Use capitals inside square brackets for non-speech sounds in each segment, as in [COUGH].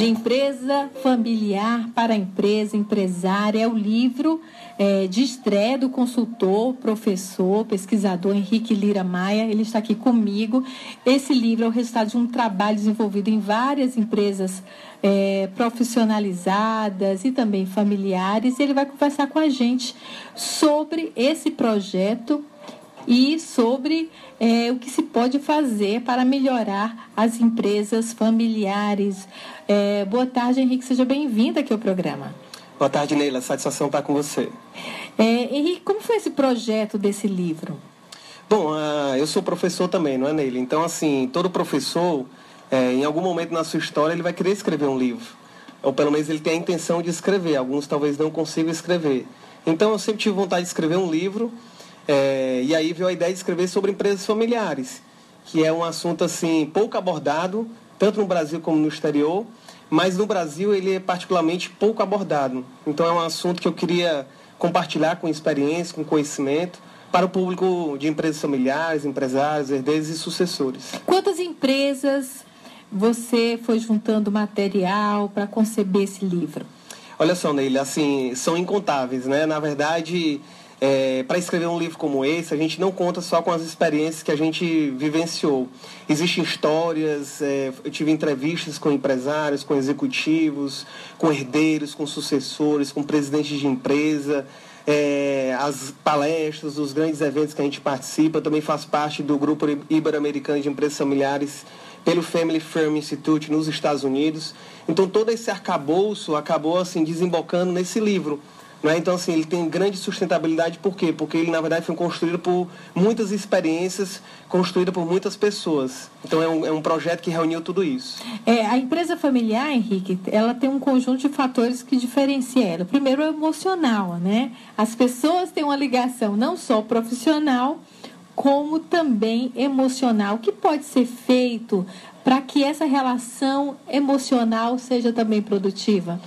de empresa familiar para empresa empresária. É o livro é, de estreia do consultor, professor, pesquisador Henrique Lira Maia. Ele está aqui comigo. Esse livro é o resultado de um trabalho desenvolvido em várias empresas é, profissionalizadas e também familiares. Ele vai conversar com a gente sobre esse projeto e sobre é, o que se pode fazer para melhorar as empresas familiares. É, boa tarde, Henrique, seja bem-vindo aqui ao programa. Boa tarde, Neila. Satisfação estar com você. É, Henrique, como foi esse projeto desse livro? Bom, uh, eu sou professor também, não é, Neila? Então, assim, todo professor, é, em algum momento na sua história, ele vai querer escrever um livro. Ou pelo menos ele tem a intenção de escrever. Alguns talvez não consigam escrever. Então, eu sempre tive vontade de escrever um livro é, e aí veio a ideia de escrever sobre empresas familiares, que é um assunto assim pouco abordado, tanto no Brasil como no exterior, mas no Brasil ele é particularmente pouco abordado. Então é um assunto que eu queria compartilhar com experiência, com conhecimento, para o público de empresas familiares, empresários, herdeiros e sucessores. Quantas empresas você foi juntando material para conceber esse livro? Olha só, Neile, assim, são incontáveis, né? Na verdade, é, para escrever um livro como esse, a gente não conta só com as experiências que a gente vivenciou. Existem histórias, é, eu tive entrevistas com empresários, com executivos, com herdeiros, com sucessores, com presidentes de empresa, é, as palestras, os grandes eventos que a gente participa. Eu também faço parte do grupo ibero-americano de empresas familiares pelo Family Firm Institute nos Estados Unidos. Então todo esse arcabouço acabou assim desembocando nesse livro né? Então, assim, ele tem grande sustentabilidade, por quê? Porque ele, na verdade, foi construído por muitas experiências, construído por muitas pessoas. Então, é um, é um projeto que reuniu tudo isso. É, a empresa familiar, Henrique, ela tem um conjunto de fatores que diferencia ela. Primeiro, é emocional, né? As pessoas têm uma ligação não só profissional, como também emocional. O que pode ser feito para que essa relação emocional seja também produtiva?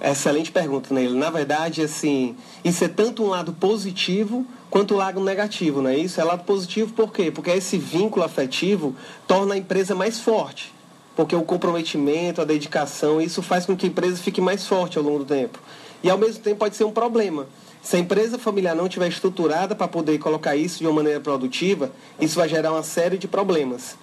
Excelente pergunta, Neil. Na verdade, assim, isso é tanto um lado positivo quanto um lado negativo, não é isso? É lado positivo por quê? Porque esse vínculo afetivo torna a empresa mais forte. Porque o comprometimento, a dedicação, isso faz com que a empresa fique mais forte ao longo do tempo. E ao mesmo tempo pode ser um problema. Se a empresa familiar não estiver estruturada para poder colocar isso de uma maneira produtiva, isso vai gerar uma série de problemas.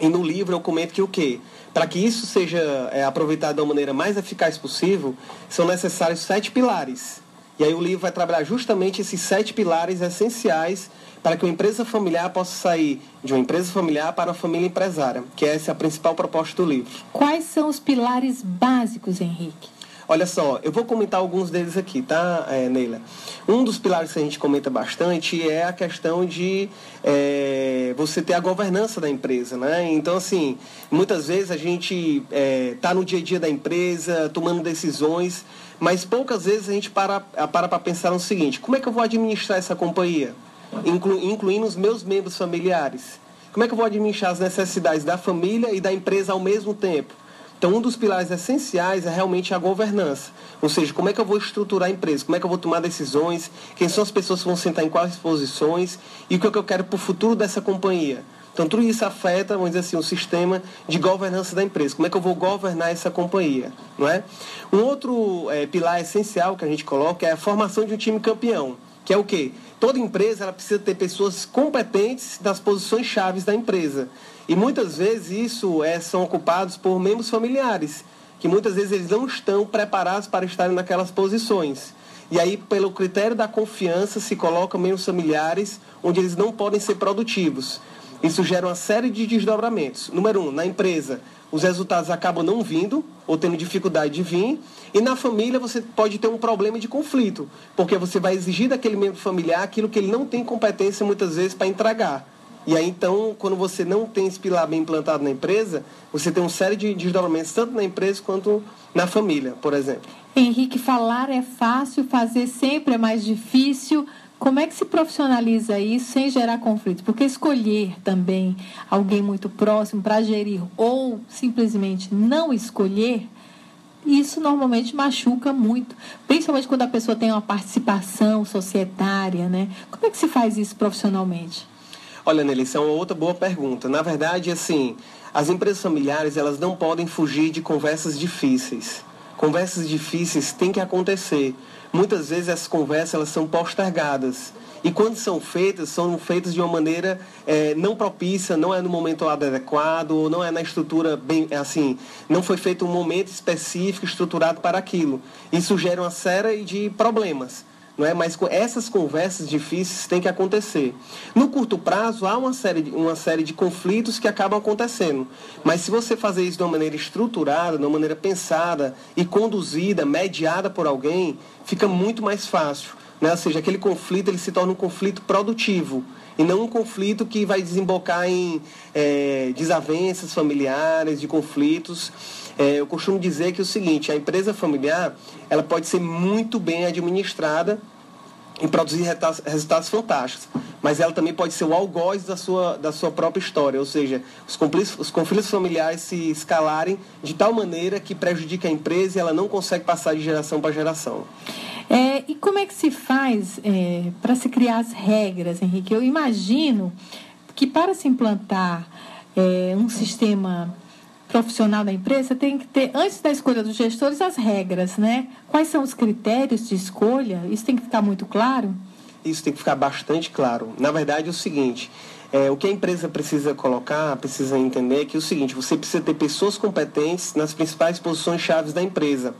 E no livro eu comento que o quê? Para que isso seja é, aproveitado da maneira mais eficaz possível, são necessários sete pilares. E aí o livro vai trabalhar justamente esses sete pilares essenciais para que uma empresa familiar possa sair de uma empresa familiar para uma família empresária, que essa é a principal proposta do livro. Quais são os pilares básicos, Henrique? Olha só, eu vou comentar alguns deles aqui, tá, é, Neila? Um dos pilares que a gente comenta bastante é a questão de é, você ter a governança da empresa, né? Então, assim, muitas vezes a gente está é, tá no dia a dia da empresa, tomando decisões, mas poucas vezes a gente para para para pensar no seguinte: como é que eu vou administrar essa companhia, Inclu, incluindo os meus membros familiares? Como é que eu vou administrar as necessidades da família e da empresa ao mesmo tempo? Então, um dos pilares essenciais é realmente a governança. Ou seja, como é que eu vou estruturar a empresa, como é que eu vou tomar decisões, quem são as pessoas que vão sentar em quais posições e o que, é que eu quero para o futuro dessa companhia. Então, tudo isso afeta, vamos dizer assim, o sistema de governança da empresa. Como é que eu vou governar essa companhia, não é? Um outro é, pilar essencial que a gente coloca é a formação de um time campeão, que é o quê? Toda empresa ela precisa ter pessoas competentes das posições chaves da empresa. E muitas vezes isso é, são ocupados por membros familiares, que muitas vezes eles não estão preparados para estarem naquelas posições. E aí, pelo critério da confiança, se colocam membros familiares onde eles não podem ser produtivos. Isso gera uma série de desdobramentos. Número um, na empresa, os resultados acabam não vindo ou tendo dificuldade de vir. E na família você pode ter um problema de conflito, porque você vai exigir daquele membro familiar aquilo que ele não tem competência muitas vezes para entregar. E aí, então, quando você não tem esse pilar bem implantado na empresa, você tem uma série de desdobramentos, tanto na empresa quanto na família, por exemplo. Henrique, falar é fácil, fazer sempre é mais difícil. Como é que se profissionaliza isso sem gerar conflito? Porque escolher também alguém muito próximo para gerir ou simplesmente não escolher, isso normalmente machuca muito, principalmente quando a pessoa tem uma participação societária, né? Como é que se faz isso profissionalmente? Olha, Nelly, isso é uma outra boa pergunta. Na verdade, assim, as empresas familiares elas não podem fugir de conversas difíceis. Conversas difíceis têm que acontecer. Muitas vezes essas conversas elas são postergadas. E quando são feitas, são feitas de uma maneira é, não propícia, não é no momento adequado, ou não é na estrutura bem assim, não foi feito um momento específico, estruturado para aquilo. Isso gera uma série de problemas não é? Mas essas conversas difíceis têm que acontecer. No curto prazo, há uma série, de, uma série de conflitos que acabam acontecendo. Mas se você fazer isso de uma maneira estruturada, de uma maneira pensada e conduzida, mediada por alguém, fica muito mais fácil. Né? Ou seja, aquele conflito ele se torna um conflito produtivo e não um conflito que vai desembocar em é, desavenças familiares, de conflitos. É, eu costumo dizer que é o seguinte, a empresa familiar ela pode ser muito bem administrada e produzir resultados fantásticos, mas ela também pode ser o algoz da sua, da sua própria história, ou seja, os conflitos, os conflitos familiares se escalarem de tal maneira que prejudica a empresa e ela não consegue passar de geração para geração. E como é que se faz é, para se criar as regras, Henrique? Eu imagino que para se implantar é, um sistema profissional da empresa tem que ter, antes da escolha dos gestores, as regras, né? Quais são os critérios de escolha? Isso tem que ficar muito claro? Isso tem que ficar bastante claro. Na verdade, é o seguinte: é, o que a empresa precisa colocar, precisa entender é que é o seguinte, você precisa ter pessoas competentes nas principais posições chaves da empresa.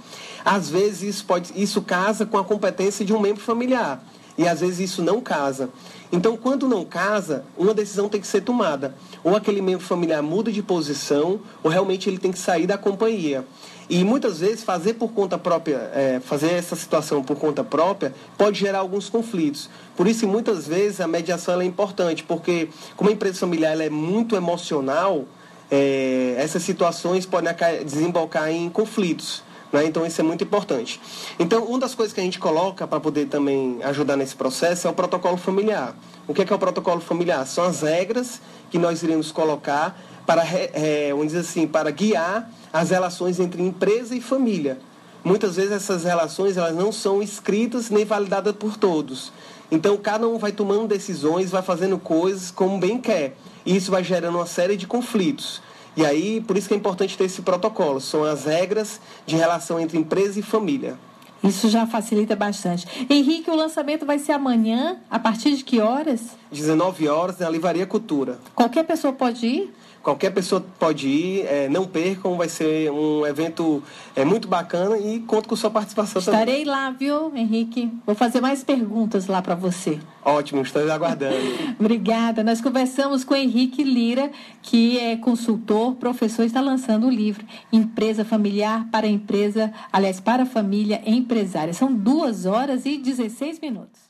Às vezes isso, pode, isso casa com a competência de um membro familiar. E às vezes isso não casa. Então, quando não casa, uma decisão tem que ser tomada. Ou aquele membro familiar muda de posição, ou realmente ele tem que sair da companhia. E muitas vezes fazer por conta própria, é, fazer essa situação por conta própria, pode gerar alguns conflitos. Por isso, muitas vezes, a mediação é importante, porque como a empresa familiar é muito emocional, é, essas situações podem desembocar em conflitos. Né? Então, isso é muito importante. Então, uma das coisas que a gente coloca para poder também ajudar nesse processo é o protocolo familiar. O que é, que é o protocolo familiar? São as regras que nós iremos colocar para, é, vamos dizer assim, para guiar as relações entre empresa e família. Muitas vezes essas relações elas não são escritas nem validadas por todos. Então cada um vai tomando decisões, vai fazendo coisas como bem quer. E isso vai gerando uma série de conflitos. E aí, por isso que é importante ter esse protocolo. São as regras de relação entre empresa e família. Isso já facilita bastante. Henrique, o lançamento vai ser amanhã, a partir de que horas? 19 horas na Livraria Cultura. Qualquer pessoa pode ir? Qualquer pessoa pode ir, é, não percam, vai ser um evento é, muito bacana e conto com sua participação Estarei também. Estarei lá, viu, Henrique? Vou fazer mais perguntas lá para você. Ótimo, estou aguardando. [LAUGHS] Obrigada. Nós conversamos com Henrique Lira, que é consultor, professor, está lançando o livro Empresa Familiar para Empresa, aliás, para a Família Empresária. São duas horas e 16 minutos.